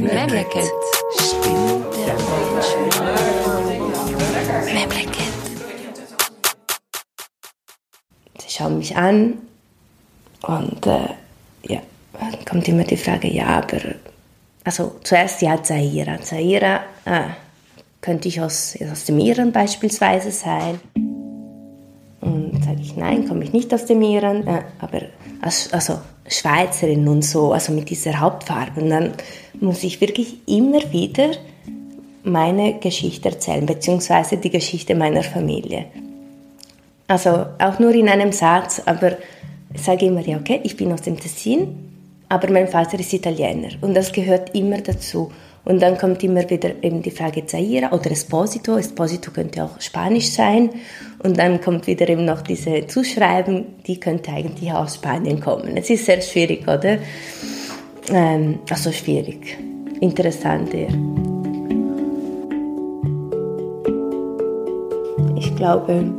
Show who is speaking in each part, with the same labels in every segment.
Speaker 1: Memleket. Memleket. Sie schauen mich an und äh, ja, dann kommt immer die Frage, ja, aber also zuerst ja Zaira. Zaira ah, könnte ich aus, aus dem Iran beispielsweise sein. Und sage ich, nein, komme ich nicht aus dem Iran, äh, aber als, also Schweizerin und so, also mit dieser Hauptfarbe. Und dann muss ich wirklich immer wieder meine Geschichte erzählen, beziehungsweise die Geschichte meiner Familie. Also auch nur in einem Satz, aber ich sage immer, ja, okay, ich bin aus dem Tessin, aber mein Vater ist Italiener und das gehört immer dazu. Und dann kommt immer wieder eben die Frage Zaira oder Esposito. Esposito könnte auch Spanisch sein. Und dann kommt wieder eben noch diese Zuschreiben, die könnte eigentlich aus Spanien kommen. Es ist sehr schwierig, oder? Ähm, also schwierig. Interessant eher. Ich glaube,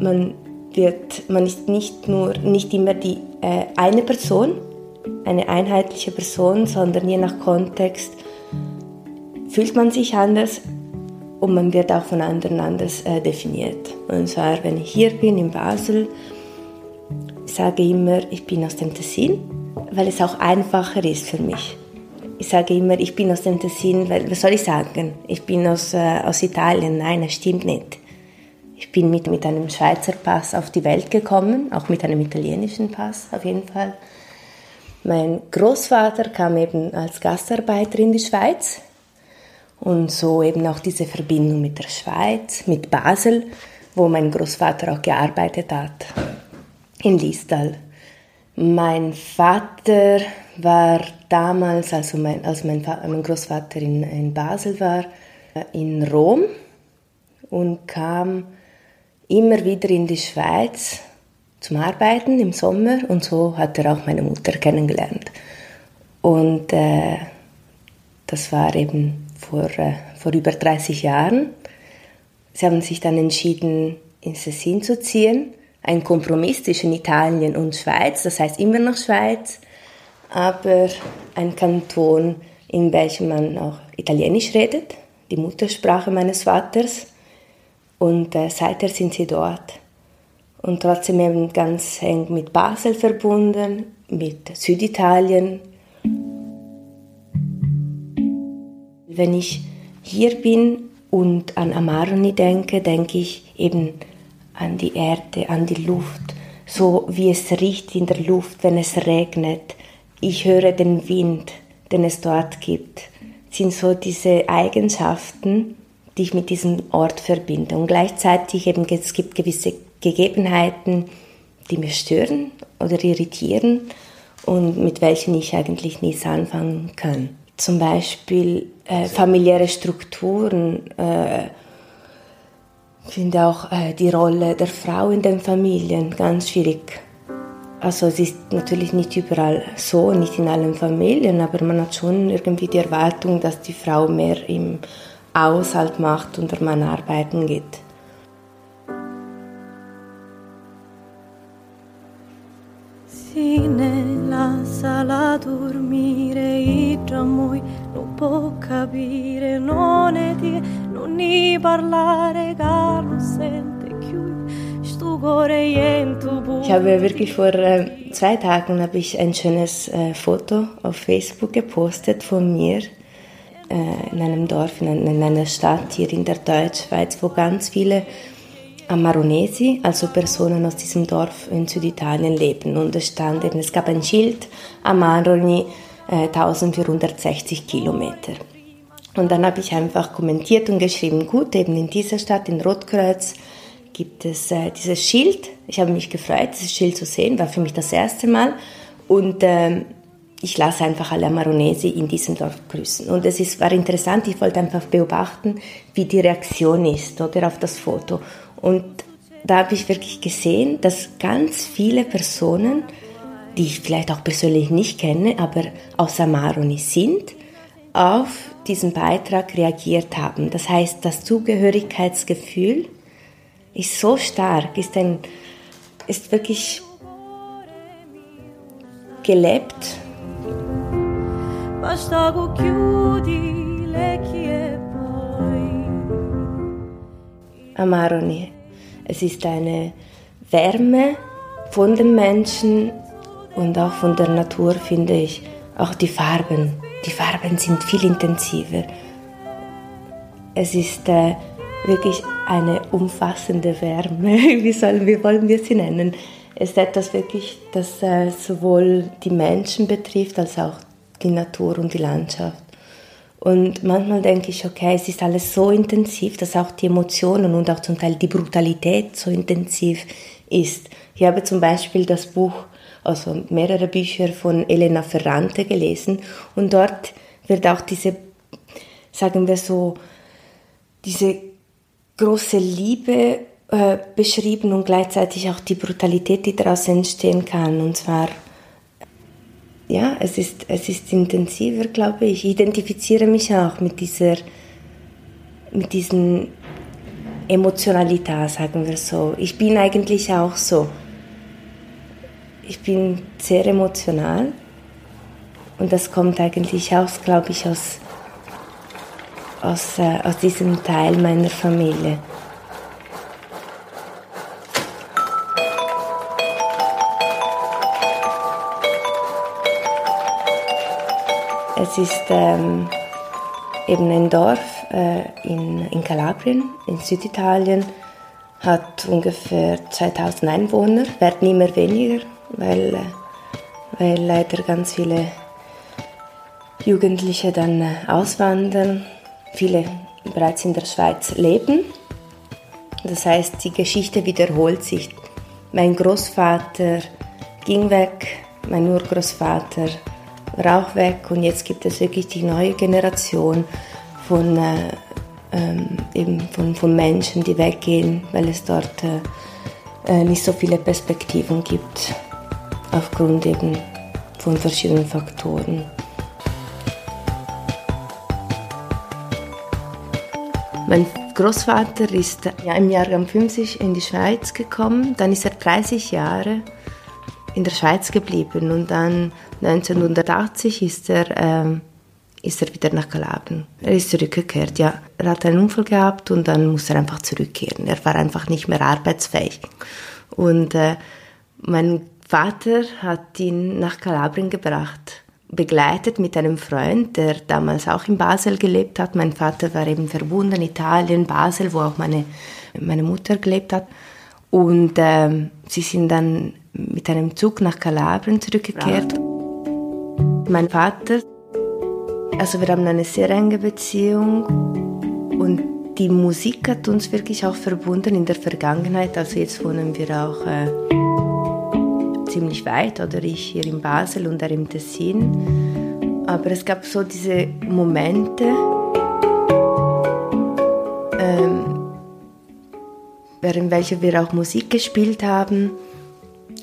Speaker 1: man wird, man ist nicht nur, nicht immer die äh, eine Person, eine einheitliche Person, sondern je nach Kontext fühlt man sich anders und man wird auch von anderen anders äh, definiert. Und zwar, wenn ich hier bin in Basel, sage ich immer, ich bin aus dem Tessin, weil es auch einfacher ist für mich. Ich sage immer, ich bin aus dem Tessin, weil, was soll ich sagen? Ich bin aus, äh, aus Italien. Nein, das stimmt nicht. Ich bin mit, mit einem Schweizer Pass auf die Welt gekommen, auch mit einem italienischen Pass auf jeden Fall. Mein Großvater kam eben als Gastarbeiter in die Schweiz und so eben auch diese Verbindung mit der Schweiz, mit Basel, wo mein Großvater auch gearbeitet hat, in Liestal. Mein Vater war damals, also mein, als mein, mein Großvater in, in Basel war, in Rom und kam immer wieder in die Schweiz zum Arbeiten im Sommer und so hat er auch meine Mutter kennengelernt. Und äh, das war eben vor, äh, vor über 30 Jahren. Sie haben sich dann entschieden, ins Tessin zu ziehen. Ein Kompromiss zwischen Italien und Schweiz, das heißt immer noch Schweiz, aber ein Kanton, in welchem man auch Italienisch redet, die Muttersprache meines Vaters. Und äh, seither sind sie dort und trotzdem eben ganz eng mit Basel verbunden, mit Süditalien. Wenn ich hier bin und an Amaroni denke, denke ich eben an die Erde, an die Luft, so wie es riecht in der Luft, wenn es regnet. Ich höre den Wind, den es dort gibt. Das sind so diese Eigenschaften, die ich mit diesem Ort verbinde. Und gleichzeitig eben, es gibt gewisse Gegebenheiten, die mich stören oder irritieren und mit welchen ich eigentlich nichts anfangen kann. Zum Beispiel äh, familiäre Strukturen. Äh, ich finde auch äh, die Rolle der Frau in den Familien ganz schwierig. Also es ist natürlich nicht überall so, nicht in allen Familien, aber man hat schon irgendwie die Erwartung, dass die Frau mehr im Haushalt macht und Mann arbeiten geht.
Speaker 2: Sì, nella sala dormire i tramoi non può capire, non è di, non ni parlare, gar non sente più. Ich
Speaker 1: habe wirklich vor äh, zwei Tagen habe ich ein schönes äh, Foto auf Facebook gepostet von mir in einem Dorf, in, in einer Stadt hier in der Deutschschweiz, wo ganz viele Amaronesi, also Personen aus diesem Dorf in Süditalien leben. Und es stand eben, es gab ein Schild, Amaroni, äh, 1460 Kilometer. Und dann habe ich einfach kommentiert und geschrieben, gut, eben in dieser Stadt, in Rotkreuz, gibt es äh, dieses Schild. Ich habe mich gefreut, dieses Schild zu sehen, war für mich das erste Mal. Und äh, ich lasse einfach alle Amaronesi in diesem Dorf grüßen. Und es ist, war interessant, ich wollte einfach beobachten, wie die Reaktion ist oder auf das Foto. Und da habe ich wirklich gesehen, dass ganz viele Personen, die ich vielleicht auch persönlich nicht kenne, aber aus Amaroni sind, auf diesen Beitrag reagiert haben. Das heißt, das Zugehörigkeitsgefühl ist so stark, ist, ein, ist wirklich gelebt Amarone. Es ist eine Wärme von den Menschen und auch von der Natur, finde ich. Auch die Farben. Die Farben sind viel intensiver. Es ist äh, wirklich eine umfassende Wärme. Wie, sollen, wie wollen wir sie nennen? Ist etwas wirklich, das äh, sowohl die Menschen betrifft, als auch die Natur und die Landschaft. Und manchmal denke ich, okay, es ist alles so intensiv, dass auch die Emotionen und auch zum Teil die Brutalität so intensiv ist. Ich habe zum Beispiel das Buch, also mehrere Bücher von Elena Ferrante gelesen und dort wird auch diese, sagen wir so, diese große Liebe äh, beschrieben und gleichzeitig auch die Brutalität, die daraus entstehen kann. Und zwar, ja, es ist, es ist intensiver, glaube ich. Ich identifiziere mich auch mit dieser, mit diesen Emotionalität, sagen wir so. Ich bin eigentlich auch so. Ich bin sehr emotional und das kommt eigentlich aus, glaube ich, aus aus, äh, aus diesem Teil meiner Familie. Es ist ähm, eben ein Dorf äh, in, in Kalabrien, in Süditalien, hat ungefähr 2000 Einwohner, werden immer weniger, weil, äh, weil leider ganz viele Jugendliche dann äh, auswandern viele bereits in der Schweiz leben. Das heißt, die Geschichte wiederholt sich. Mein Großvater ging weg, mein Urgroßvater war auch weg und jetzt gibt es wirklich die neue Generation von, äh, ähm, eben von, von Menschen, die weggehen, weil es dort äh, äh nicht so viele Perspektiven gibt, aufgrund eben von verschiedenen Faktoren. Mein Großvater ist ja, im Jahrgang 50 in die Schweiz gekommen, dann ist er 30 Jahre in der Schweiz geblieben und dann 1980 ist er, äh, ist er wieder nach Kalabrien. Er ist zurückgekehrt, ja. Er hat einen Unfall gehabt und dann musste er einfach zurückkehren. Er war einfach nicht mehr arbeitsfähig. Und äh, mein Vater hat ihn nach Kalabrien gebracht begleitet mit einem Freund, der damals auch in Basel gelebt hat. Mein Vater war eben verbunden, Italien, Basel, wo auch meine, meine Mutter gelebt hat. Und äh, sie sind dann mit einem Zug nach Kalabrien zurückgekehrt. Ja. Mein Vater, also wir haben eine sehr enge Beziehung und die Musik hat uns wirklich auch verbunden in der Vergangenheit. Also jetzt wohnen wir auch äh, ziemlich weit, oder ich hier in Basel und er im Tessin. Aber es gab so diese Momente, ähm, während welcher wir auch Musik gespielt haben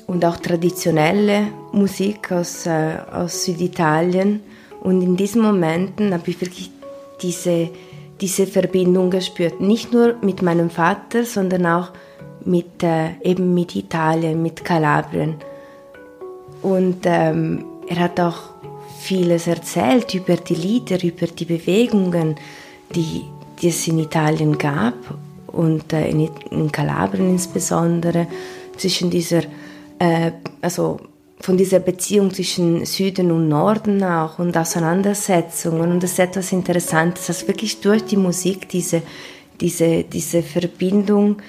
Speaker 1: und auch traditionelle Musik aus, äh, aus Süditalien. Und in diesen Momenten habe ich wirklich diese, diese Verbindung gespürt. Nicht nur mit meinem Vater, sondern auch mit, äh, eben mit Italien, mit Kalabrien. Und ähm, er hat auch vieles erzählt über die Lieder, über die Bewegungen, die, die es in Italien gab und äh, in, in Kalabrien insbesondere, zwischen dieser, äh, also von dieser Beziehung zwischen Süden und Norden auch und Auseinandersetzungen. Und das ist etwas Interessantes, dass wirklich durch die Musik diese, diese, diese Verbindung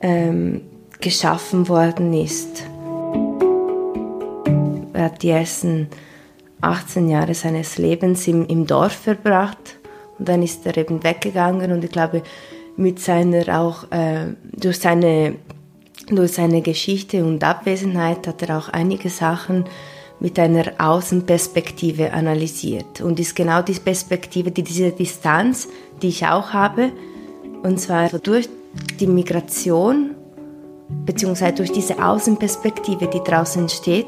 Speaker 1: ähm, geschaffen worden ist. Er hat die ersten 18 Jahre seines Lebens im, im Dorf verbracht und dann ist er eben weggegangen und ich glaube, mit seiner auch, äh, durch seine durch seine Geschichte und Abwesenheit hat er auch einige Sachen mit einer Außenperspektive analysiert. Und ist genau die Perspektive, die, diese Distanz, die ich auch habe, und zwar durch die Migration, beziehungsweise durch diese Außenperspektive, die draußen entsteht,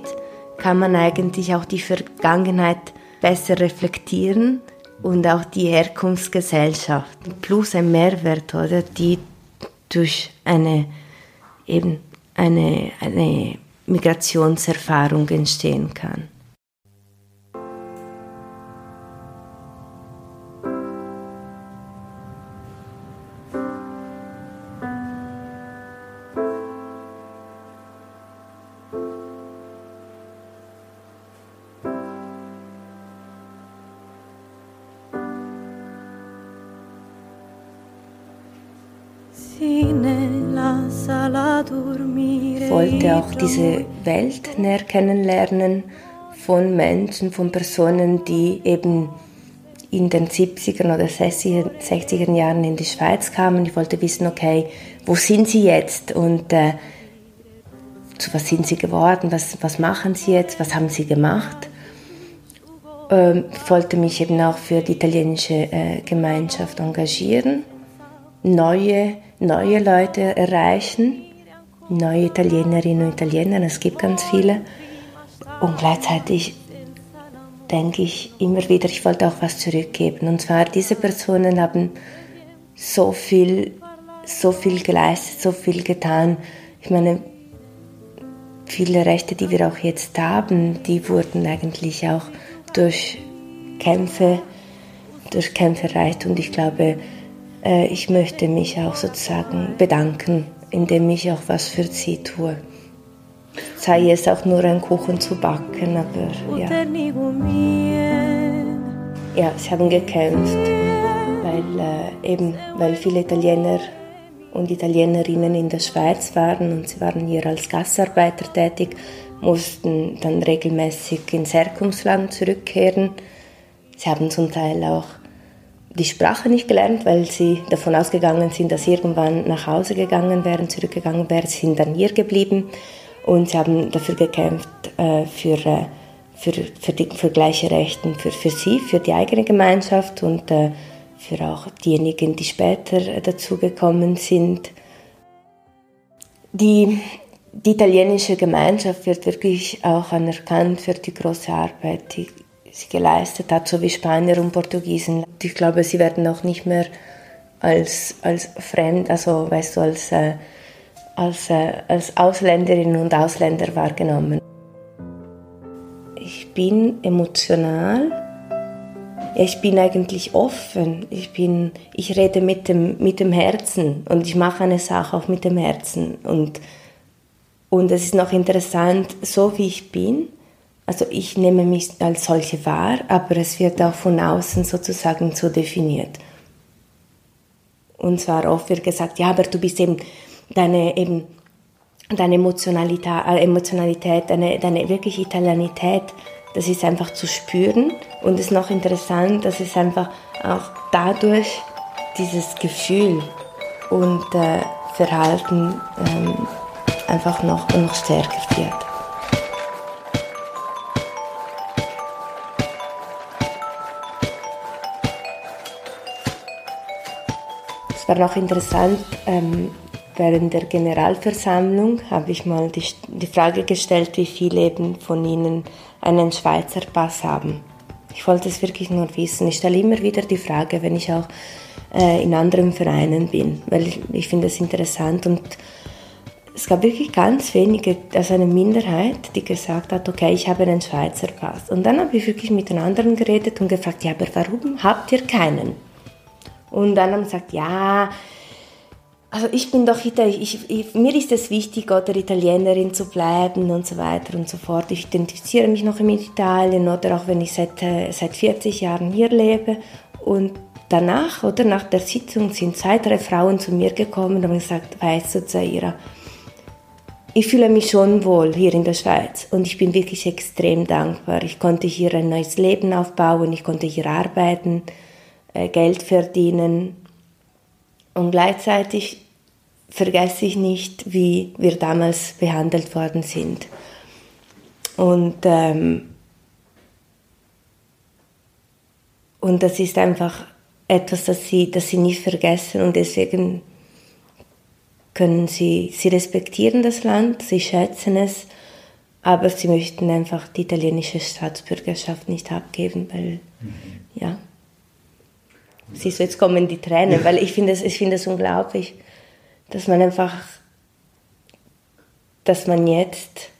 Speaker 1: kann man eigentlich auch die Vergangenheit besser reflektieren und auch die Herkunftsgesellschaft. Plus ein Mehrwert, oder, die durch eine, eben eine, eine Migrationserfahrung entstehen kann. Wollte auch diese Welt näher kennenlernen von Menschen, von Personen, die eben in den 70er oder 60er, 60er Jahren in die Schweiz kamen. Ich wollte wissen, okay, wo sind sie jetzt? Und äh, zu was sind sie geworden, was, was machen sie jetzt, was haben sie gemacht. Ähm, ich wollte mich eben auch für die italienische äh, Gemeinschaft engagieren, neue, neue Leute erreichen, neue Italienerinnen und Italiener, es gibt ganz viele. Und gleichzeitig denke ich immer wieder, ich wollte auch was zurückgeben. Und zwar, diese Personen haben so viel, so viel geleistet, so viel getan. Ich meine, viele Rechte, die wir auch jetzt haben, die wurden eigentlich auch durch Kämpfe, durch Kämpfe erreicht. Und ich glaube, ich möchte mich auch sozusagen bedanken, indem ich auch was für sie tue sei es auch nur ein Kuchen zu backen, aber ja. Ja, sie haben gekämpft, weil äh, eben, weil viele Italiener und Italienerinnen in der Schweiz waren und sie waren hier als Gastarbeiter tätig, mussten dann regelmäßig ins Herkunftsland zurückkehren. Sie haben zum Teil auch die Sprache nicht gelernt, weil sie davon ausgegangen sind, dass sie irgendwann nach Hause gegangen wären, zurückgegangen wären. Sie sind dann hier geblieben und sie haben dafür gekämpft, äh, für, äh, für, für, die, für gleiche Rechte für, für sie, für die eigene Gemeinschaft und äh, für auch diejenigen, die später dazugekommen sind. Die, die italienische Gemeinschaft wird wirklich auch anerkannt für die große Arbeit, die sie geleistet hat, so wie Spanier und Portugiesen. Ich glaube, sie werden auch nicht mehr als, als fremd, also weißt du, als äh, als, äh, als Ausländerinnen und Ausländer wahrgenommen. Ich bin emotional. Ich bin eigentlich offen. Ich, bin, ich rede mit dem, mit dem Herzen und ich mache eine Sache auch mit dem Herzen. Und, und es ist noch interessant, so wie ich bin, also ich nehme mich als solche wahr, aber es wird auch von außen sozusagen so definiert. Und zwar oft wird gesagt, ja, aber du bist eben deine eben deine Emotionalität, äh, Emotionalität deine, deine wirklich Italianität, das ist einfach zu spüren. Und es ist noch interessant, dass es einfach auch dadurch dieses Gefühl und äh, Verhalten ähm, einfach noch, noch stärker wird. Es war noch interessant, ähm, Während der Generalversammlung habe ich mal die, die Frage gestellt, wie viele eben von Ihnen einen Schweizer Pass haben. Ich wollte es wirklich nur wissen. Ich stelle immer wieder die Frage, wenn ich auch äh, in anderen Vereinen bin, weil ich, ich finde es interessant und es gab wirklich ganz wenige, also eine Minderheit, die gesagt hat, okay, ich habe einen Schweizer Pass. Und dann habe ich wirklich mit den anderen geredet und gefragt, ja, aber warum habt ihr keinen? Und dann haben sie gesagt, ja, also ich bin doch Italiener, ich, ich, mir ist es wichtig, oder Italienerin zu bleiben und so weiter und so fort. Ich identifiziere mich noch mit Italien oder auch wenn ich seit, äh, seit 40 Jahren hier lebe. Und danach oder nach der Sitzung sind zwei, drei Frauen zu mir gekommen und haben gesagt, weißt du, Zaira, ich fühle mich schon wohl hier in der Schweiz und ich bin wirklich extrem dankbar. Ich konnte hier ein neues Leben aufbauen, ich konnte hier arbeiten, Geld verdienen und gleichzeitig vergesse ich nicht, wie wir damals behandelt worden sind. Und, ähm, und das ist einfach etwas, das sie, das sie nicht vergessen und deswegen können sie, sie respektieren das Land, sie schätzen es, aber sie möchten einfach die italienische Staatsbürgerschaft nicht abgeben, weil, mhm. ja. Siehst du, jetzt kommen die Tränen, weil ich finde es ich unglaublich, dass man einfach, dass man jetzt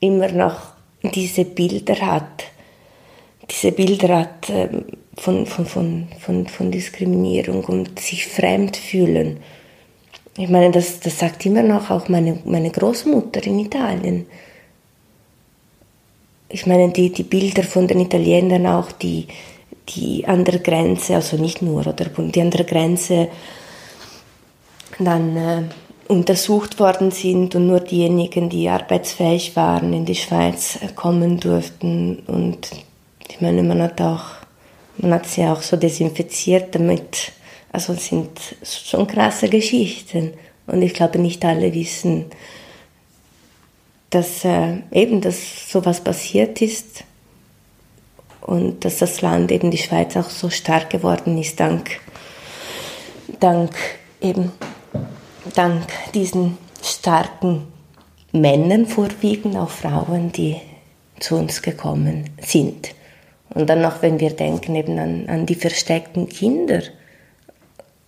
Speaker 1: immer noch diese Bilder hat, diese Bilder hat ähm, von, von, von, von, von Diskriminierung und sich fremd fühlen. Ich meine, das, das sagt immer noch auch meine, meine Großmutter in Italien. Ich meine, die, die Bilder von den Italienern auch, die, die an der Grenze, also nicht nur, oder die an der Grenze dann äh, untersucht worden sind und nur diejenigen, die arbeitsfähig waren, in die Schweiz äh, kommen durften. Und ich meine, man hat auch, man hat sie auch so desinfiziert, damit, also es sind schon krasse Geschichten. Und ich glaube, nicht alle wissen, dass äh, eben, dass sowas passiert ist und dass das Land eben die Schweiz auch so stark geworden ist dank, dank eben dank diesen starken Männern vorwiegend auch Frauen, die zu uns gekommen sind. Und dann noch, wenn wir denken eben an, an die versteckten Kinder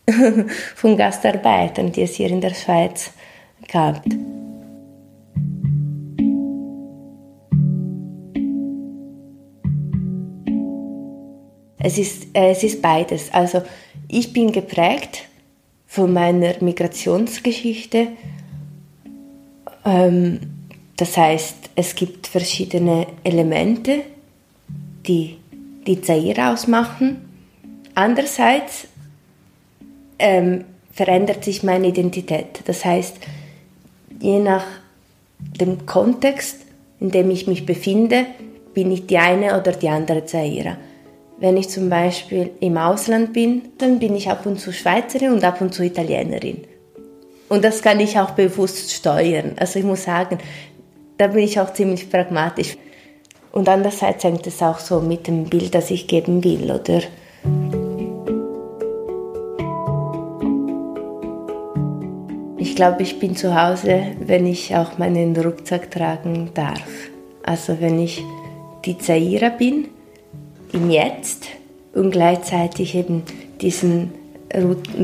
Speaker 1: von Gastarbeitern, die es hier in der Schweiz gab. Es ist, äh, es ist beides. Also ich bin geprägt von meiner Migrationsgeschichte. Ähm, das heißt, es gibt verschiedene Elemente, die die Zaire ausmachen. Andererseits ähm, verändert sich meine Identität. Das heißt, je nach dem Kontext, in dem ich mich befinde, bin ich die eine oder die andere Zaira. Wenn ich zum Beispiel im Ausland bin, dann bin ich ab und zu Schweizerin und ab und zu Italienerin. Und das kann ich auch bewusst steuern. Also ich muss sagen, da bin ich auch ziemlich pragmatisch. Und andererseits hängt es auch so mit dem Bild, das ich geben will, oder? Ich glaube, ich bin zu Hause, wenn ich auch meinen Rucksack tragen darf. Also wenn ich die Zaira bin, im Jetzt und gleichzeitig eben diesen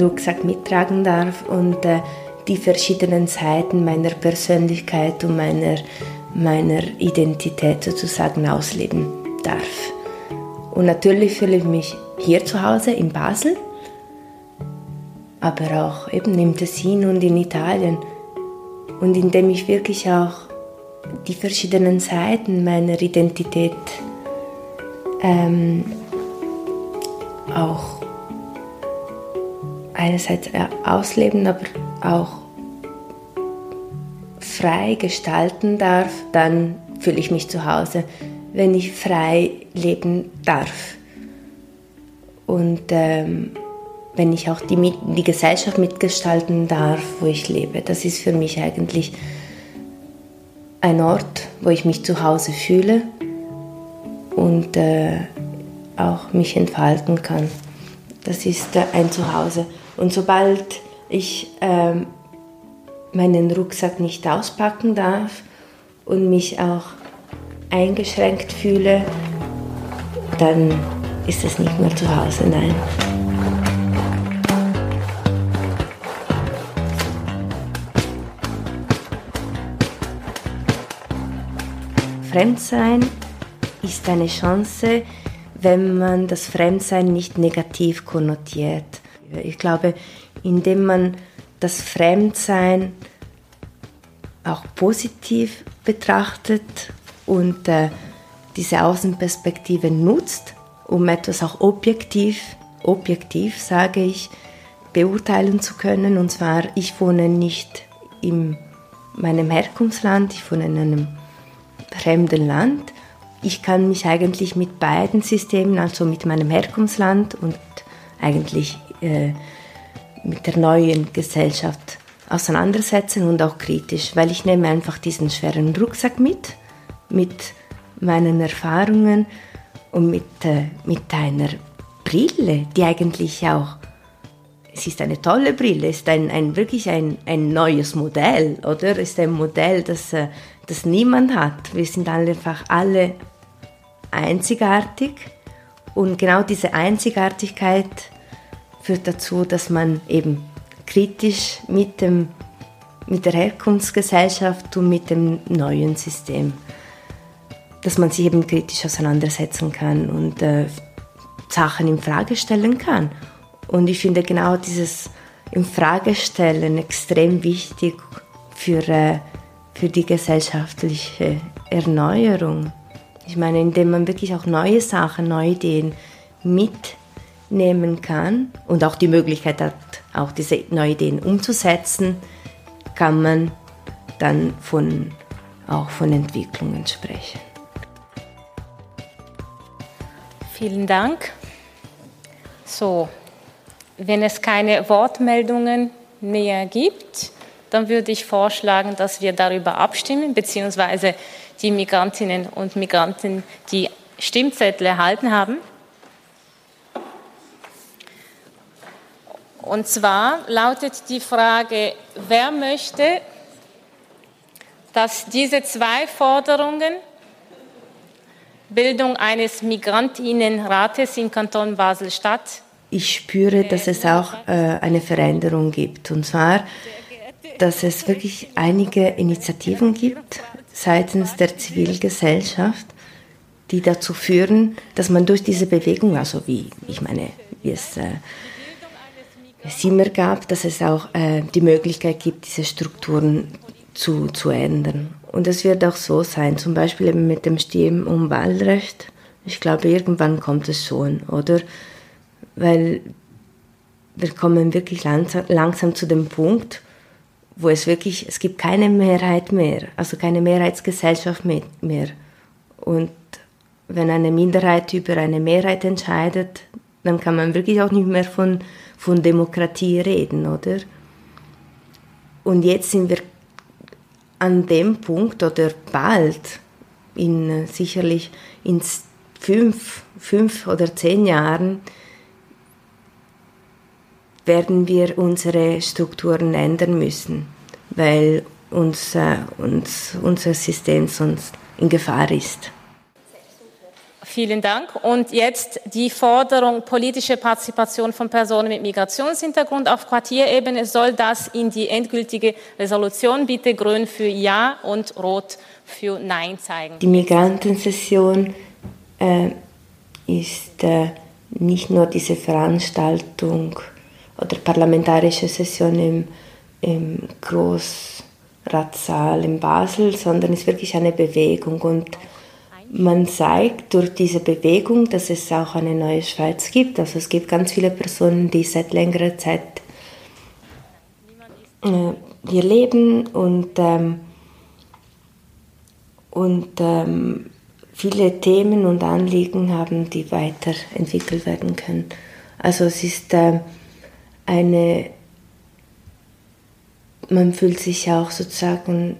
Speaker 1: Rucksack mittragen darf und äh, die verschiedenen Seiten meiner Persönlichkeit und meiner, meiner Identität sozusagen ausleben darf. Und natürlich fühle ich mich hier zu Hause in Basel, aber auch eben im Tessin und in Italien. Und indem ich wirklich auch die verschiedenen Seiten meiner Identität ähm, auch einerseits ausleben, aber auch frei gestalten darf, dann fühle ich mich zu Hause, wenn ich frei leben darf. Und ähm, wenn ich auch die, die Gesellschaft mitgestalten darf, wo ich lebe. Das ist für mich eigentlich ein Ort, wo ich mich zu Hause fühle und äh, auch mich entfalten kann. Das ist äh, ein Zuhause. Und sobald ich äh, meinen Rucksack nicht auspacken darf und mich auch eingeschränkt fühle, dann ist es nicht mehr zu Hause, nein. Fremdsein ist eine Chance, wenn man das Fremdsein nicht negativ konnotiert. Ich glaube, indem man das Fremdsein auch positiv betrachtet und äh, diese Außenperspektive nutzt, um etwas auch objektiv, objektiv sage ich, beurteilen zu können. Und zwar, ich wohne nicht in meinem Herkunftsland, ich wohne in einem fremden Land ich kann mich eigentlich mit beiden Systemen, also mit meinem Herkunftsland und eigentlich äh, mit der neuen Gesellschaft auseinandersetzen und auch kritisch, weil ich nehme einfach diesen schweren Rucksack mit, mit meinen Erfahrungen und mit, äh, mit einer Brille, die eigentlich auch, es ist eine tolle Brille, es ist ein, ein wirklich ein, ein neues Modell, oder? Es ist ein Modell, das, äh, das niemand hat. Wir sind einfach alle einzigartig und genau diese Einzigartigkeit führt dazu, dass man eben kritisch mit, dem, mit der Herkunftsgesellschaft und mit dem neuen System, dass man sich eben kritisch auseinandersetzen kann und äh, Sachen in Frage stellen kann. Und ich finde genau dieses Infragestellen extrem wichtig für, äh, für die gesellschaftliche Erneuerung. Ich meine, indem man wirklich auch neue Sachen, neue Ideen mit nehmen kann und auch die Möglichkeit hat, auch diese neuen Ideen umzusetzen, kann man dann von, auch von Entwicklungen sprechen.
Speaker 3: Vielen Dank. So, wenn es keine Wortmeldungen mehr gibt, dann würde ich vorschlagen, dass wir darüber abstimmen, beziehungsweise die Migrantinnen und Migranten die Stimmzettel erhalten haben. Und zwar lautet die Frage, wer möchte, dass diese zwei Forderungen, Bildung eines Migrantinnenrates im Kanton Basel-Stadt,
Speaker 1: ich spüre, dass es auch äh, eine Veränderung gibt. Und zwar, dass es wirklich einige Initiativen gibt seitens der Zivilgesellschaft, die dazu führen, dass man durch diese Bewegung, also wie ich meine, wie es, äh, es immer gab, dass es auch äh, die Möglichkeit gibt, diese Strukturen zu, zu ändern. Und es wird auch so sein, zum Beispiel eben mit dem Stimm- und Wahlrecht. Ich glaube, irgendwann kommt es schon, oder? Weil wir kommen wirklich langsam, langsam zu dem Punkt, wo es wirklich, es gibt keine Mehrheit mehr, also keine Mehrheitsgesellschaft mehr. Und wenn eine Minderheit über eine Mehrheit entscheidet, dann kann man wirklich auch nicht mehr von, von Demokratie reden, oder? Und jetzt sind wir an dem Punkt oder bald, in sicherlich in fünf, fünf oder zehn Jahren, werden wir unsere Strukturen ändern müssen, weil uns, äh, uns, unser System sonst in Gefahr ist.
Speaker 3: Vielen Dank. Und jetzt die Forderung politische Partizipation von Personen mit Migrationshintergrund auf Quartierebene. Soll das in die endgültige Resolution bitte grün für Ja und rot für Nein zeigen?
Speaker 1: Die Migrantensession äh, ist äh, nicht nur diese Veranstaltung oder parlamentarische Session im, im Großratssaal in Basel, sondern ist wirklich eine Bewegung und man zeigt durch diese Bewegung, dass es auch eine neue Schweiz gibt. Also es gibt ganz viele Personen, die seit längerer Zeit äh, hier leben und, ähm, und ähm, viele Themen und Anliegen haben, die weiterentwickelt werden können. Also es ist äh, eine, man fühlt sich auch sozusagen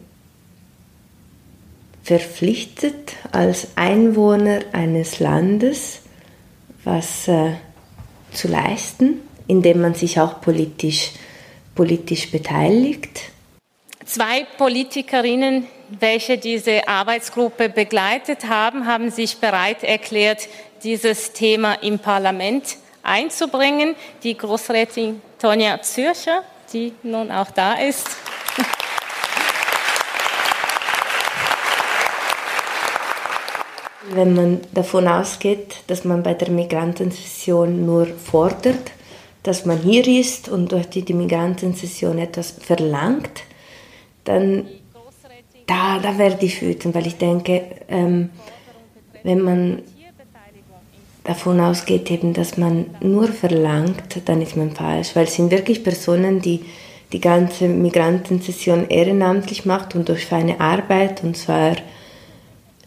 Speaker 1: verpflichtet als Einwohner eines Landes was äh, zu leisten, indem man sich auch politisch, politisch beteiligt.
Speaker 3: Zwei Politikerinnen, welche diese Arbeitsgruppe begleitet haben, haben sich bereit erklärt, dieses Thema im Parlament einzubringen. Die Großrätin Tonja Zürcher, die nun auch da ist.
Speaker 1: Wenn man davon ausgeht, dass man bei der Migrantensession nur fordert, dass man hier ist und durch die Migrantensession etwas verlangt, dann da, da werde ich wütend, weil ich denke, ähm, wenn man davon ausgeht, eben, dass man nur verlangt, dann ist man falsch, weil es sind wirklich Personen, die die ganze Migrantensession ehrenamtlich macht und durch feine Arbeit, und zwar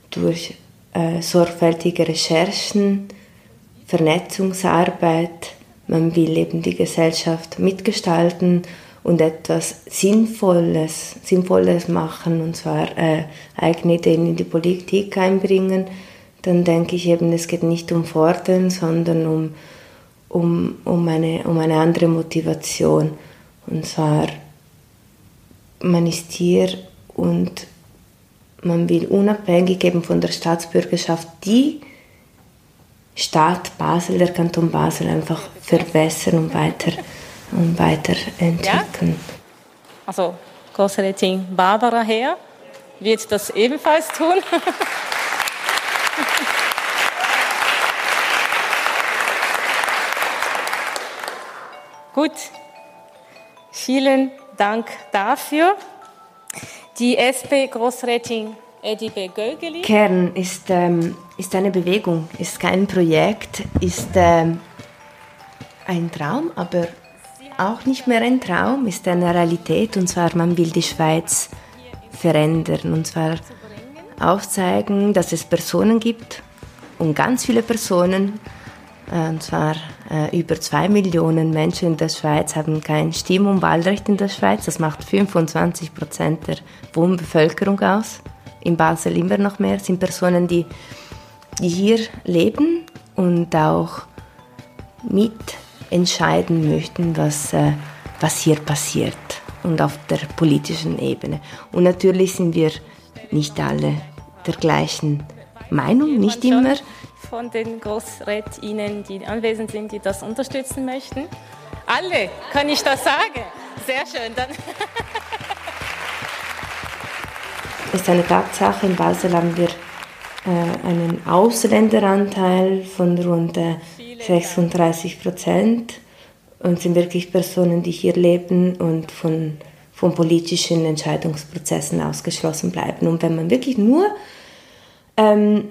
Speaker 1: durch äh, sorgfältige Recherchen, Vernetzungsarbeit, man will eben die Gesellschaft mitgestalten und etwas Sinnvolles, Sinnvolles machen, und zwar äh, eigene Ideen in die Politik einbringen dann denke ich eben, es geht nicht um Fordern, sondern um, um, um, eine, um eine andere Motivation. Und zwar, man ist hier und man will unabhängig eben von der Staatsbürgerschaft die Stadt Basel, der Kanton Basel einfach verbessern und weiter, und weiterentwickeln. Ja?
Speaker 3: Also Großrätin Barbara Herr wird das ebenfalls tun. Gut, vielen Dank dafür. Die SP-Großrätin Edibe Gögeli.
Speaker 1: Kern ist, ähm, ist eine Bewegung, ist kein Projekt, ist ähm, ein Traum, aber auch nicht mehr ein Traum, ist eine Realität. Und zwar, man will die Schweiz verändern. Und zwar aufzeigen, dass es Personen gibt und ganz viele Personen, äh, und zwar äh, über zwei Millionen Menschen in der Schweiz haben kein Stimm- und Wahlrecht in der Schweiz. Das macht 25 Prozent der Wohnbevölkerung aus. In Basel immer noch mehr sind Personen, die, hier leben und auch mitentscheiden möchten, was, äh, was hier passiert und auf der politischen Ebene. Und natürlich sind wir nicht alle der gleichen Meinung, nicht immer.
Speaker 3: Von den GroßrätInnen, die anwesend sind, die das unterstützen möchten. Alle, kann ich das sagen? Sehr schön. Dann
Speaker 1: ist eine Tatsache, in Basel haben wir äh, einen Ausländeranteil von rund 36 äh, Prozent und sind wirklich Personen, die hier leben und von, von politischen Entscheidungsprozessen ausgeschlossen bleiben. Und wenn man wirklich nur ähm,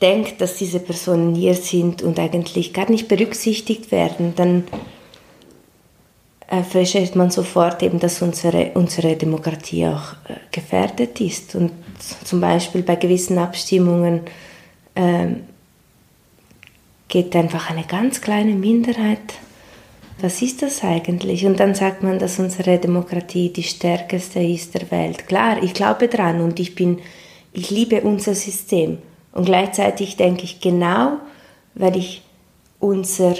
Speaker 1: denkt, dass diese Personen hier sind und eigentlich gar nicht berücksichtigt werden, dann äh, feststellt man sofort eben, dass unsere, unsere Demokratie auch äh, gefährdet ist. Und zum Beispiel bei gewissen Abstimmungen äh, geht einfach eine ganz kleine Minderheit. Was ist das eigentlich? Und dann sagt man, dass unsere Demokratie die stärkste ist der Welt. Klar, ich glaube dran und ich bin, ich liebe unser System. Und gleichzeitig denke ich genau, weil ich unser,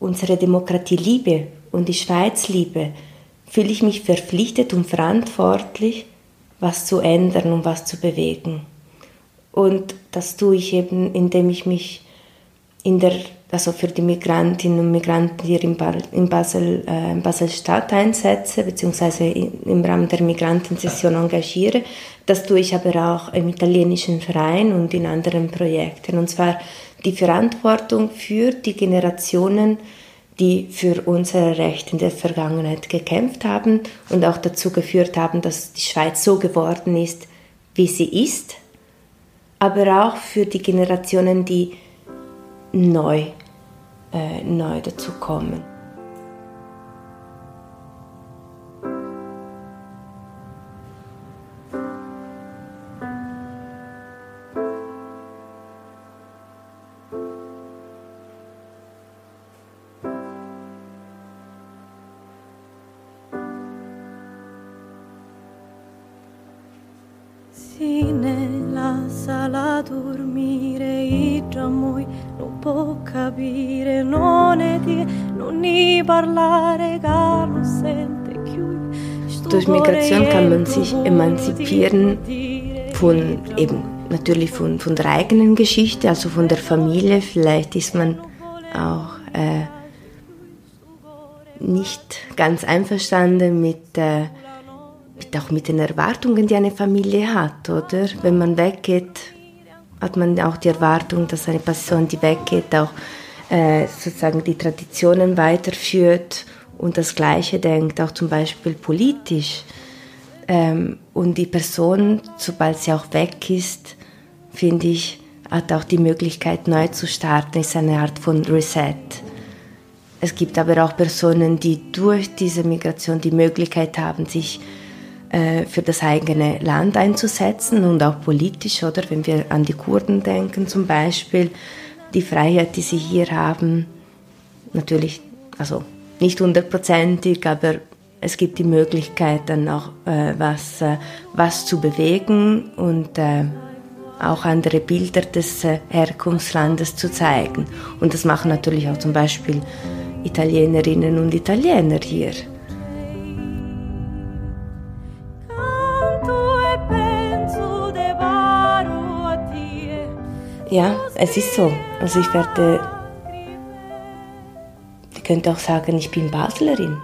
Speaker 1: unsere Demokratie liebe und die Schweiz liebe, fühle ich mich verpflichtet und verantwortlich, was zu ändern und was zu bewegen. Und das tue ich eben, indem ich mich in der, also für die Migrantinnen und Migranten hier in, Basel, äh, in Basel-Stadt einsetze, beziehungsweise im Rahmen der Migrantensession engagiere. Das tue ich aber auch im italienischen Verein und in anderen Projekten. Und zwar die Verantwortung für die Generationen, die für unsere Rechte in der Vergangenheit gekämpft haben und auch dazu geführt haben, dass die Schweiz so geworden ist, wie sie ist, aber auch für die Generationen, die neu, äh, neu dazu kommen. Migration kann man sich emanzipieren von eben natürlich von, von der eigenen Geschichte, also von der Familie. Vielleicht ist man auch äh, nicht ganz einverstanden mit äh, auch mit den Erwartungen, die eine Familie hat, oder? Wenn man weggeht, hat man auch die Erwartung, dass eine Person, die weggeht, auch äh, sozusagen die Traditionen weiterführt und das Gleiche denkt, auch zum Beispiel politisch. Ähm, und die Person, sobald sie auch weg ist, finde ich, hat auch die Möglichkeit, neu zu starten, ist eine Art von Reset. Es gibt aber auch Personen, die durch diese Migration die Möglichkeit haben, sich äh, für das eigene Land einzusetzen und auch politisch, oder wenn wir an die Kurden denken zum Beispiel, die Freiheit, die sie hier haben, natürlich, also nicht hundertprozentig, aber es gibt die Möglichkeit dann auch äh, was, äh, was zu bewegen und äh, auch andere Bilder des äh, Herkunftslandes zu zeigen. Und das machen natürlich auch zum Beispiel Italienerinnen und Italiener hier. Ja, es ist so. Also ich werde, könnte auch sagen, ich bin Baslerin.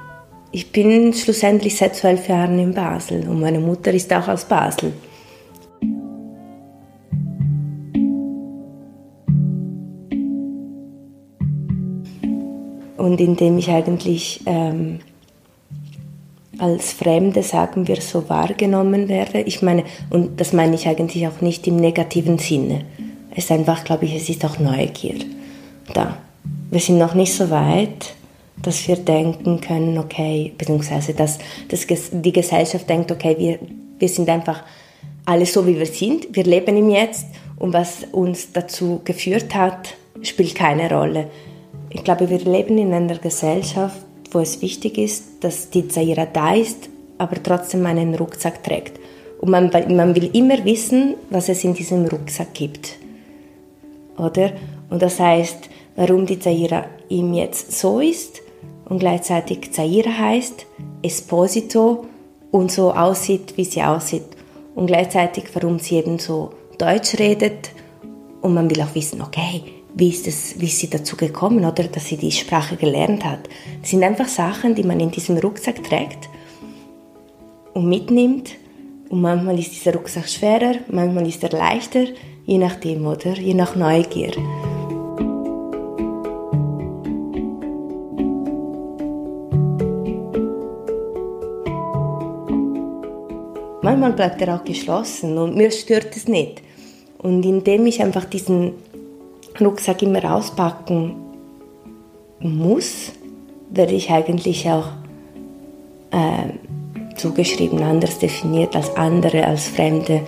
Speaker 1: Ich bin schlussendlich seit zwölf Jahren in Basel und meine Mutter ist auch aus Basel. Und indem ich eigentlich ähm, als Fremde, sagen wir so, wahrgenommen werde, ich meine, und das meine ich eigentlich auch nicht im negativen Sinne, es ist einfach, glaube ich, es ist auch Neugier da. Wir sind noch nicht so weit, dass wir denken können, okay, beziehungsweise dass, dass die Gesellschaft denkt, okay, wir, wir sind einfach alle so, wie wir sind, wir leben im Jetzt und was uns dazu geführt hat, spielt keine Rolle. Ich glaube, wir leben in einer Gesellschaft, wo es wichtig ist, dass die Zaira da ist, aber trotzdem einen Rucksack trägt. Und man, man will immer wissen, was es in diesem Rucksack gibt. Oder? Und das heißt, warum die Zaira ihm jetzt so ist und gleichzeitig Zaira heißt, Esposito und so aussieht, wie sie aussieht. Und gleichzeitig, warum sie eben so Deutsch redet. Und man will auch wissen, okay, wie ist, es, wie ist sie dazu gekommen, oder dass sie die Sprache gelernt hat. Das sind einfach Sachen, die man in diesem Rucksack trägt und mitnimmt. Und manchmal ist dieser Rucksack schwerer, manchmal ist er leichter, je nachdem, oder? Je nach Neugier. Manchmal bleibt er auch geschlossen und mir stört es nicht. Und indem ich einfach diesen Rucksack immer auspacken muss, werde ich eigentlich auch äh, zugeschrieben, anders definiert als andere, als Fremde,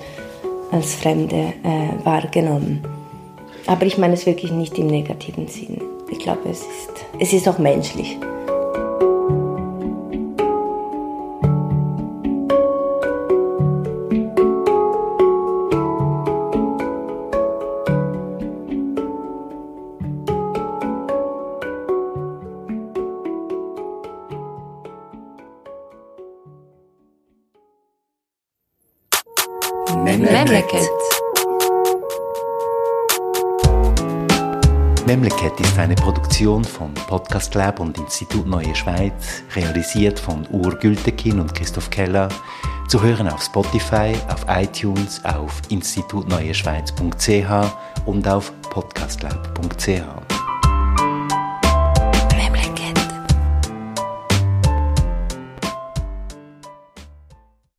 Speaker 1: als Fremde äh, wahrgenommen. Aber ich meine es wirklich nicht im negativen Sinn. Ich glaube, es ist, es ist auch menschlich.
Speaker 4: Produktion von Podcast Lab und Institut Neue Schweiz, realisiert von Ur Gültekin und Christoph Keller, zu hören auf Spotify, auf iTunes, auf institutneueschweiz.ch und auf podcastlab.ch.